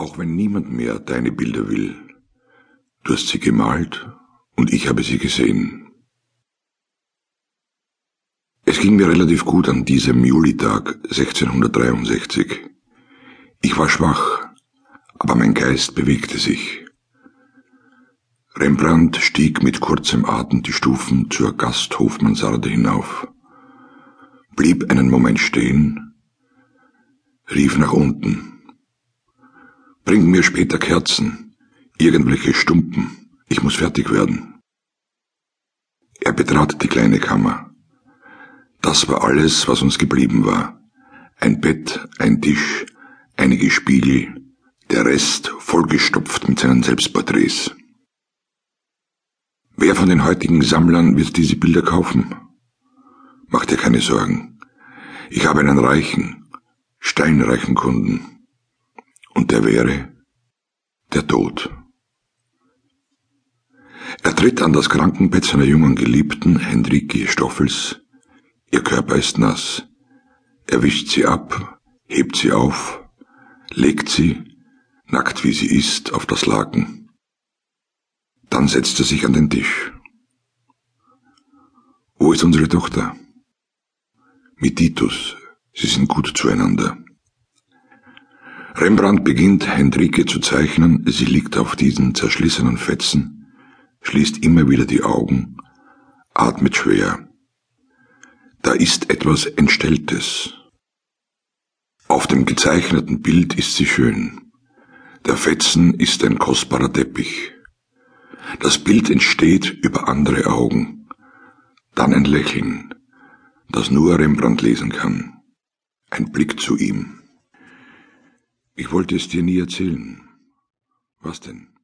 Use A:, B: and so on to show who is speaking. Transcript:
A: Auch wenn niemand mehr deine Bilder will. Du hast sie gemalt und ich habe sie gesehen. Es ging mir relativ gut an diesem Julitag 1663. Ich war schwach, aber mein Geist bewegte sich. Rembrandt stieg mit kurzem Atem die Stufen zur Gasthofmansarde hinauf, blieb einen Moment stehen, rief nach unten. Bring mir später Kerzen, irgendwelche Stumpen, ich muss fertig werden. Er betrat die kleine Kammer. Das war alles, was uns geblieben war. Ein Bett, ein Tisch, einige Spiegel, der Rest vollgestopft mit seinen Selbstporträts. Wer von den heutigen Sammlern wird diese Bilder kaufen? Mach dir keine Sorgen. Ich habe einen reichen, steinreichen Kunden und der wäre der Tod. Er tritt an das Krankenbett seiner jungen Geliebten, Henrike Stoffels. Ihr Körper ist nass. Er wischt sie ab, hebt sie auf, legt sie, nackt wie sie ist, auf das Laken. Dann setzt er sich an den Tisch. Wo ist unsere Tochter? Mit Titus. Sie sind gut zueinander. Rembrandt beginnt Hendrike zu zeichnen, sie liegt auf diesen zerschlissenen Fetzen, schließt immer wieder die Augen, atmet schwer. Da ist etwas Entstelltes. Auf dem gezeichneten Bild ist sie schön. Der Fetzen ist ein kostbarer Teppich. Das Bild entsteht über andere Augen. Dann ein Lächeln, das nur Rembrandt lesen kann. Ein Blick zu ihm. Ich wollte es dir nie erzählen. Was denn?